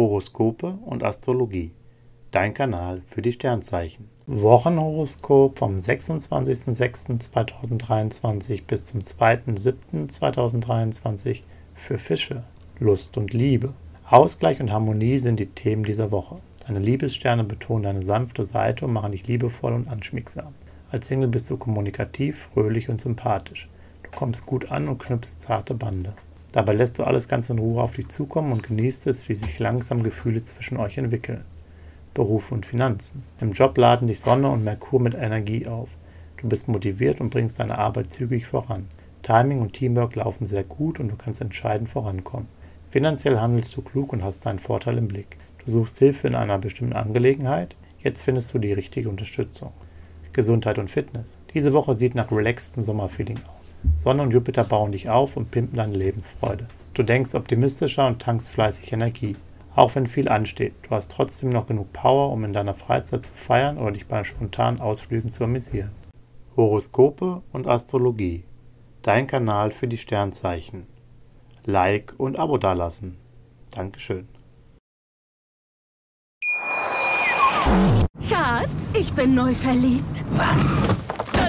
Horoskope und Astrologie. Dein Kanal für die Sternzeichen. Wochenhoroskop vom 26.06.2023 bis zum 2.07.2023 für Fische. Lust und Liebe. Ausgleich und Harmonie sind die Themen dieser Woche. Deine Liebessterne betonen deine sanfte Seite und machen dich liebevoll und anschmiegsam. Als Single bist du kommunikativ, fröhlich und sympathisch. Du kommst gut an und knüpfst zarte Bande. Dabei lässt du alles ganz in Ruhe auf dich zukommen und genießt es, wie sich langsam Gefühle zwischen euch entwickeln. Beruf und Finanzen. Im Job laden dich Sonne und Merkur mit Energie auf. Du bist motiviert und bringst deine Arbeit zügig voran. Timing und Teamwork laufen sehr gut und du kannst entscheidend vorankommen. Finanziell handelst du klug und hast deinen Vorteil im Blick. Du suchst Hilfe in einer bestimmten Angelegenheit. Jetzt findest du die richtige Unterstützung. Gesundheit und Fitness. Diese Woche sieht nach relaxedem Sommerfeeling aus. Sonne und Jupiter bauen dich auf und pimpen deine Lebensfreude. Du denkst optimistischer und tankst fleißig Energie. Auch wenn viel ansteht, du hast trotzdem noch genug Power, um in deiner Freizeit zu feiern oder dich bei spontanen Ausflügen zu amüsieren. Horoskope und Astrologie. Dein Kanal für die Sternzeichen. Like und Abo dalassen. Dankeschön. Schatz, ich bin neu verliebt. Was?